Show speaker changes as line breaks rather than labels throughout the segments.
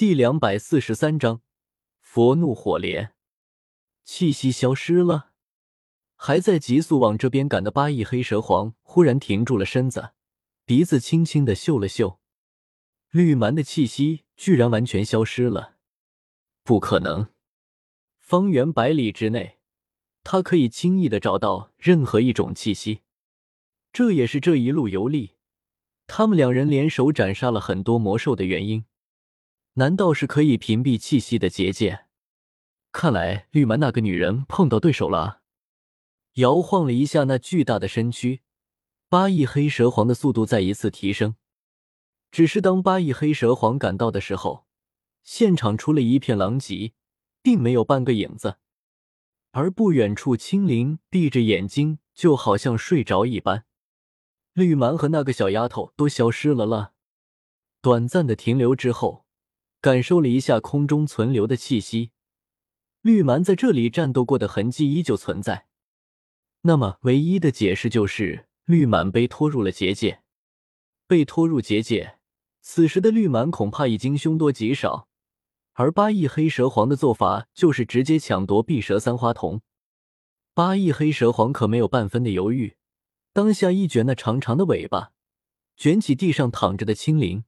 第两百四十三章佛怒火莲，气息消失了。还在急速往这边赶的八翼黑蛇皇忽然停住了身子，鼻子轻轻的嗅了嗅，绿蛮的气息居然完全消失了。不可能！方圆百里之内，他可以轻易的找到任何一种气息。这也是这一路游历，他们两人联手斩杀了很多魔兽的原因。难道是可以屏蔽气息的结界？看来绿蛮那个女人碰到对手了。摇晃了一下那巨大的身躯，八翼黑蛇皇的速度再一次提升。只是当八翼黑蛇皇赶到的时候，现场出了一片狼藉，并没有半个影子。而不远处，青灵闭着眼睛，就好像睡着一般。绿蛮和那个小丫头都消失了了。短暂的停留之后，感受了一下空中存留的气息，绿蛮在这里战斗过的痕迹依旧存在。那么，唯一的解释就是绿蛮被拖入了结界。被拖入结界，此时的绿蛮恐怕已经凶多吉少。而八翼黑蛇皇的做法就是直接抢夺碧蛇三花瞳。八翼黑蛇皇可没有半分的犹豫，当下一卷那长长的尾巴，卷起地上躺着的青灵，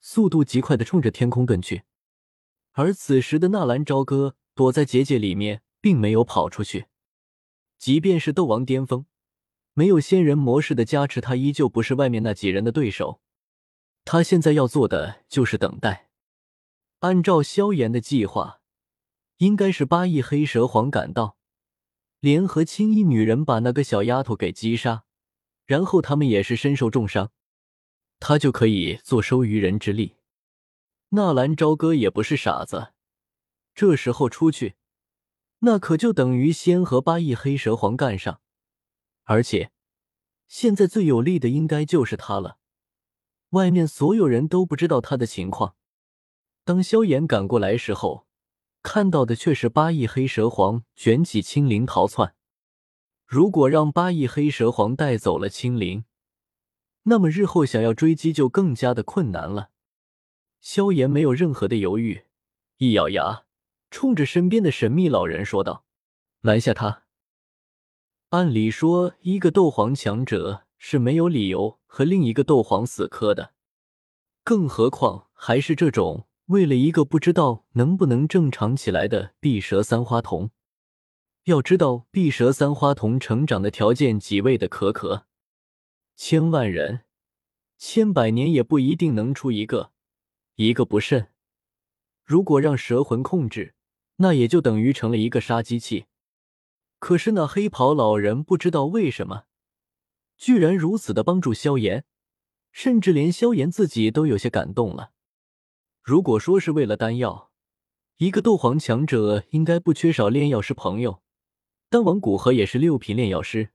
速度极快的冲着天空遁去。而此时的纳兰朝歌躲在结界里面，并没有跑出去。即便是斗王巅峰，没有仙人模式的加持，他依旧不是外面那几人的对手。他现在要做的就是等待。按照萧炎的计划，应该是八翼黑蛇皇赶到，联合青衣女人把那个小丫头给击杀，然后他们也是身受重伤，他就可以坐收渔人之利。纳兰朝歌也不是傻子，这时候出去。那可就等于先和八翼黑蛇皇干上，而且现在最有利的应该就是他了。外面所有人都不知道他的情况。当萧炎赶过来时候，看到的却是八翼黑蛇皇卷起青灵逃窜。如果让八翼黑蛇皇带走了青灵，那么日后想要追击就更加的困难了。萧炎没有任何的犹豫，一咬牙。冲着身边的神秘老人说道：“拦下他！按理说，一个斗皇强者是没有理由和另一个斗皇死磕的，更何况还是这种为了一个不知道能不能正常起来的碧蛇三花瞳。要知道，碧蛇三花瞳成长的条件几位的可可，千万人、千百年也不一定能出一个，一个不慎。如果让蛇魂控制。”那也就等于成了一个杀机器。可是那黑袍老人不知道为什么，居然如此的帮助萧炎，甚至连萧炎自己都有些感动了。如果说是为了丹药，一个斗皇强者应该不缺少炼药师朋友。丹王古河也是六品炼药师。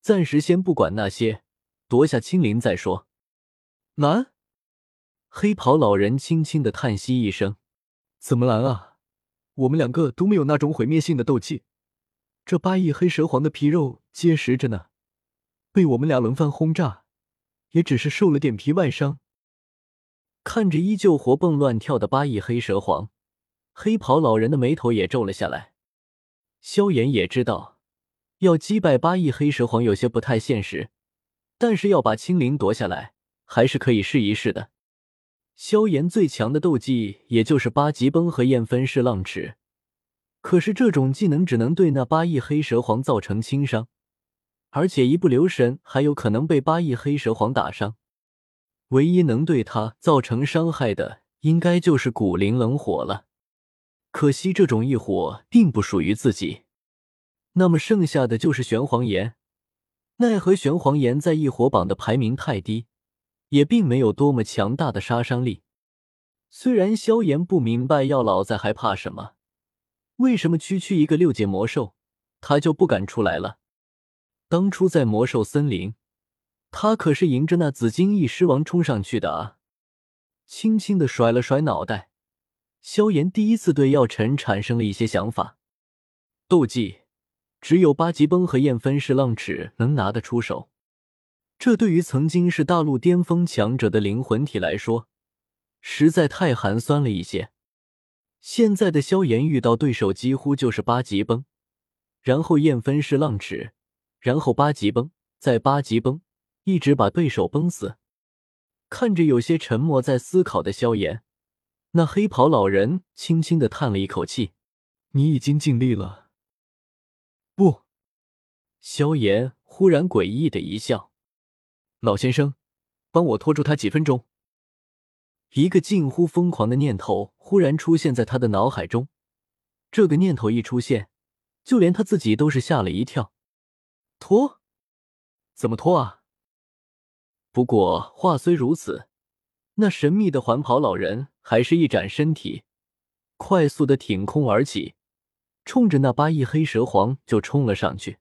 暂时先不管那些，夺下青灵再说。难？黑袍老人轻轻的叹息一声：“怎么难啊？”我们两个都没有那种毁灭性的斗气，这八翼黑蛇皇的皮肉结实着呢，被我们俩轮番轰炸，也只是受了点皮外伤。看着依旧活蹦乱跳的八翼黑蛇皇，黑袍老人的眉头也皱了下来。萧炎也知道，要击败八翼黑蛇皇有些不太现实，但是要把青灵夺下来，还是可以试一试的。萧炎最强的斗技也就是八极崩和焰分式浪尺，可是这种技能只能对那八翼黑蛇皇造成轻伤，而且一不留神还有可能被八翼黑蛇皇打伤。唯一能对他造成伤害的，应该就是古灵冷火了。可惜这种异火并不属于自己，那么剩下的就是玄黄炎。奈何玄黄炎在异火榜的排名太低。也并没有多么强大的杀伤力。虽然萧炎不明白药老在害怕什么，为什么区区一个六阶魔兽他就不敢出来了？当初在魔兽森林，他可是迎着那紫金翼狮王冲上去的啊！轻轻的甩了甩脑袋，萧炎第一次对药尘产生了一些想法。斗技，只有八极崩和燕分式浪尺能拿得出手。这对于曾经是大陆巅峰强者的灵魂体来说，实在太寒酸了一些。现在的萧炎遇到对手几乎就是八级崩，然后燕分式浪尺，然后八级崩，再八级崩，一直把对手崩死。看着有些沉默在思考的萧炎，那黑袍老人轻轻的叹了一口气：“你已经尽力了。”萧炎忽然诡异的一笑：“老先生，帮我拖住他几分钟。”一个近乎疯狂的念头忽然出现在他的脑海中。这个念头一出现，就连他自己都是吓了一跳。拖？怎么拖啊？不过话虽如此，那神秘的环袍老人还是一展身体，快速的挺空而起，冲着那八翼黑蛇皇就冲了上去。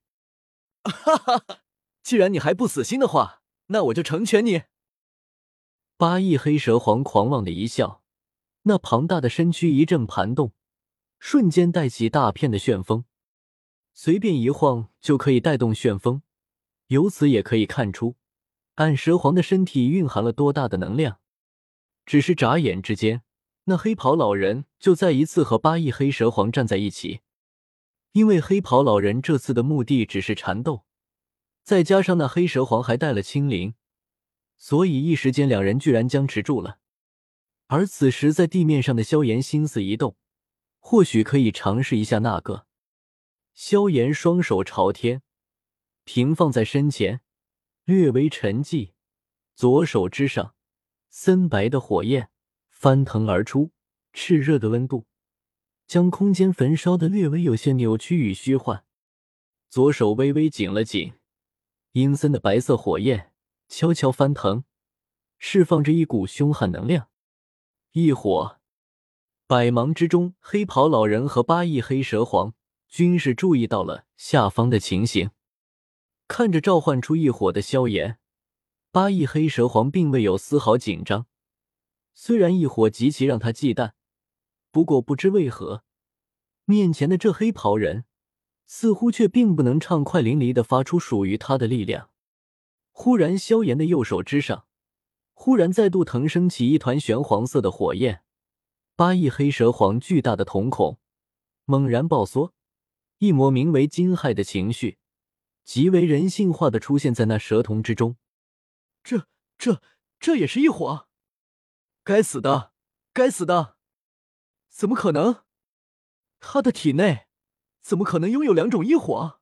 哈哈哈！既然你还不死心的话，那我就成全你。八翼黑蛇皇狂妄的一笑，那庞大的身躯一阵盘动，瞬间带起大片的旋风，随便一晃就可以带动旋风。由此也可以看出，暗蛇皇的身体蕴含了多大的能量。只是眨眼之间，那黑袍老人就再一次和八翼黑蛇皇站在一起。因为黑袍老人这次的目的只是缠斗，再加上那黑蛇皇还带了青灵。所以一时间，两人居然僵持住了。而此时，在地面上的萧炎心思一动，或许可以尝试一下那个。萧炎双手朝天，平放在身前，略微沉寂。左手之上，森白的火焰翻腾而出，炽热的温度将空间焚烧的略微有些扭曲与虚幻。左手微微紧了紧，阴森的白色火焰。悄悄翻腾，释放着一股凶悍能量。异火，百忙之中，黑袍老人和八翼黑蛇皇均是注意到了下方的情形。看着召唤出异火的萧炎，八翼黑蛇皇并未有丝毫紧张。虽然异火极其让他忌惮，不过不知为何，面前的这黑袍人似乎却并不能畅快淋漓的发出属于他的力量。忽然，萧炎的右手之上，忽然再度腾升起一团玄黄色的火焰。八翼黑蛇皇巨大的瞳孔猛然爆缩，一抹名为惊骇的情绪，极为人性化的出现在那蛇瞳之中。这、这、这也是一火？该死的，该死的！怎么可能？他的体内怎么可能拥有两种异火？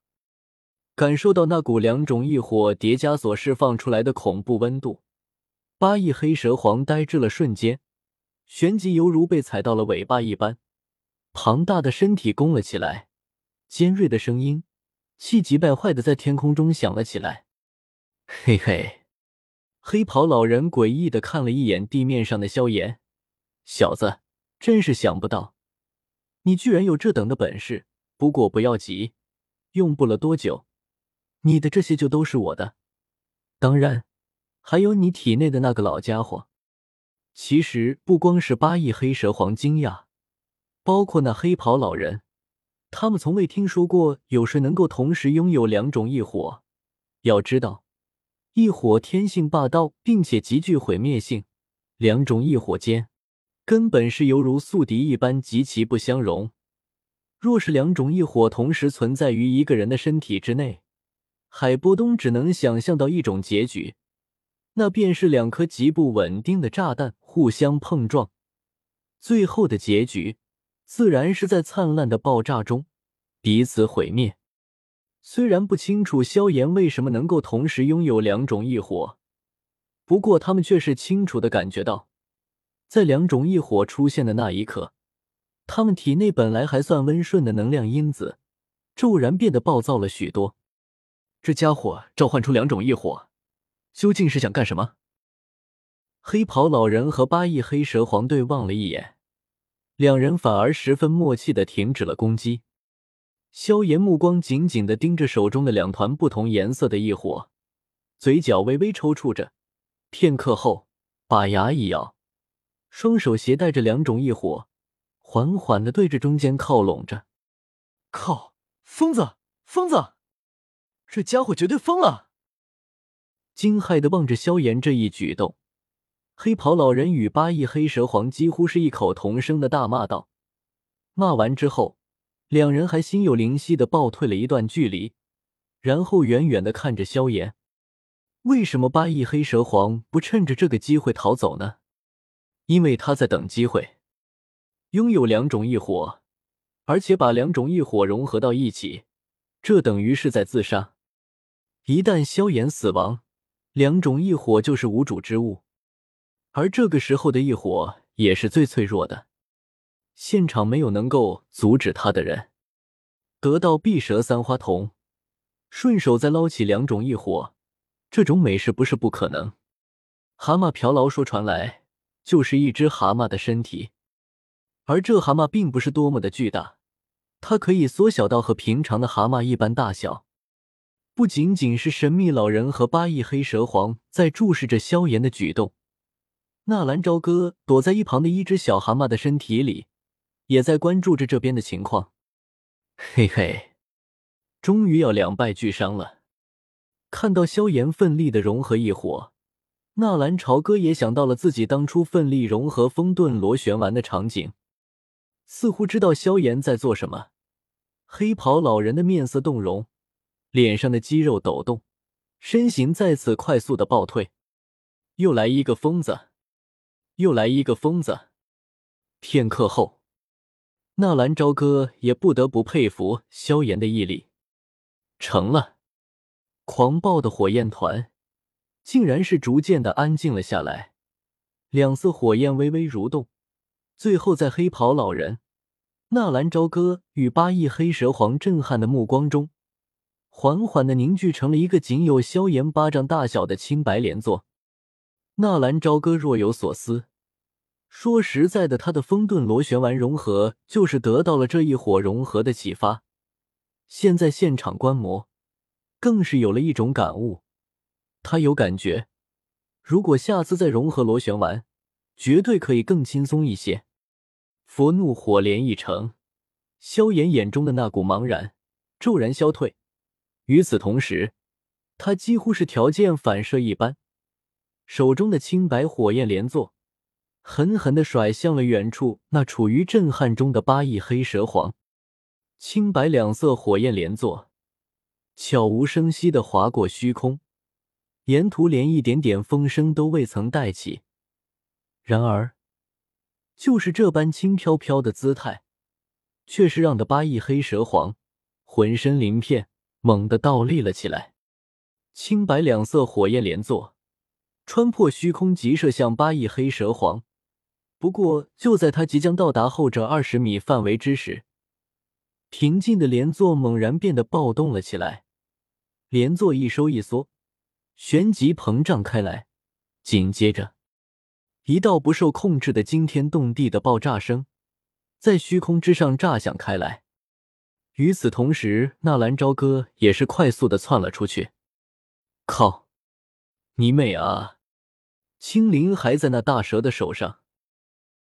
感受到那股两种异火叠加所释放出来的恐怖温度，八翼黑蛇皇呆滞了瞬间，旋即犹如被踩到了尾巴一般，庞大的身体弓了起来，尖锐的声音气急败坏的在天空中响了起来。嘿嘿，黑袍老人诡异的看了一眼地面上的萧炎，小子，真是想不到，你居然有这等的本事。不过不要急，用不了多久。你的这些就都是我的，当然，还有你体内的那个老家伙。其实不光是八翼黑蛇皇惊讶，包括那黑袍老人，他们从未听说过有谁能够同时拥有两种异火。要知道，异火天性霸道，并且极具毁灭性，两种异火间根本是犹如宿敌一般，极其不相容。若是两种异火同时存在于一个人的身体之内，海波东只能想象到一种结局，那便是两颗极不稳定的炸弹互相碰撞，最后的结局自然是在灿烂的爆炸中彼此毁灭。虽然不清楚萧炎为什么能够同时拥有两种异火，不过他们却是清楚的感觉到，在两种异火出现的那一刻，他们体内本来还算温顺的能量因子，骤然变得暴躁了许多。这家伙召唤出两种异火，究竟是想干什么？黑袍老人和八翼黑蛇皇对望了一眼，两人反而十分默契的停止了攻击。萧炎目光紧紧的盯着手中的两团不同颜色的异火，嘴角微微抽搐着，片刻后把牙一咬，双手携带着两种异火，缓缓的对着中间靠拢着。靠！疯子！疯子！这家伙绝对疯了！惊骇的望着萧炎这一举动，黑袍老人与八翼黑蛇皇几乎是异口同声的大骂道。骂完之后，两人还心有灵犀的暴退了一段距离，然后远远的看着萧炎。为什么八翼黑蛇皇不趁着这个机会逃走呢？因为他在等机会。拥有两种异火，而且把两种异火融合到一起，这等于是在自杀。一旦萧炎死亡，两种异火就是无主之物，而这个时候的异火也是最脆弱的。现场没有能够阻止他的人，得到碧蛇三花瞳，顺手再捞起两种异火，这种美事不是不可能。蛤蟆瓢牢说传来，就是一只蛤蟆的身体，而这蛤蟆并不是多么的巨大，它可以缩小到和平常的蛤蟆一般大小。不仅仅是神秘老人和八翼黑蛇皇在注视着萧炎的举动，纳兰朝歌躲在一旁的一只小蛤蟆的身体里。也在关注着这边的情况，嘿嘿，终于要两败俱伤了。看到萧炎奋力的融合异火，纳兰朝歌也想到了自己当初奋力融合风遁螺旋丸的场景，似乎知道萧炎在做什么。黑袍老人的面色动容，脸上的肌肉抖动，身形再次快速的暴退。又来一个疯子，又来一个疯子。片刻后。纳兰朝歌也不得不佩服萧炎的毅力。成了，狂暴的火焰团竟然是逐渐的安静了下来，两色火焰微微蠕动，最后在黑袍老人、纳兰朝歌与八翼黑蛇皇震撼的目光中，缓缓的凝聚成了一个仅有萧炎巴掌大小的青白莲座。纳兰朝歌若有所思。说实在的，他的风遁螺旋丸融合就是得到了这一火融合的启发。现在现场观摩，更是有了一种感悟。他有感觉，如果下次再融合螺旋丸，绝对可以更轻松一些。佛怒火莲一成，萧炎眼中的那股茫然骤然消退。与此同时，他几乎是条件反射一般，手中的青白火焰连坐。狠狠地甩向了远处那处于震撼中的八翼黑蛇皇，青白两色火焰连坐，悄无声息地划过虚空，沿途连一点点风声都未曾带起。然而，就是这般轻飘飘的姿态，却是让的八翼黑蛇皇浑身鳞片猛地倒立了起来。青白两色火焰连坐，穿破虚空，急射向八翼黑蛇皇。不过，就在他即将到达后者二十米范围之时，平静的连座猛然变得暴动了起来，连座一收一缩，旋即膨胀开来。紧接着，一道不受控制的惊天动地的爆炸声在虚空之上炸响开来。与此同时，纳兰朝歌也是快速的窜了出去。靠，你妹啊！青灵还在那大蛇的手上。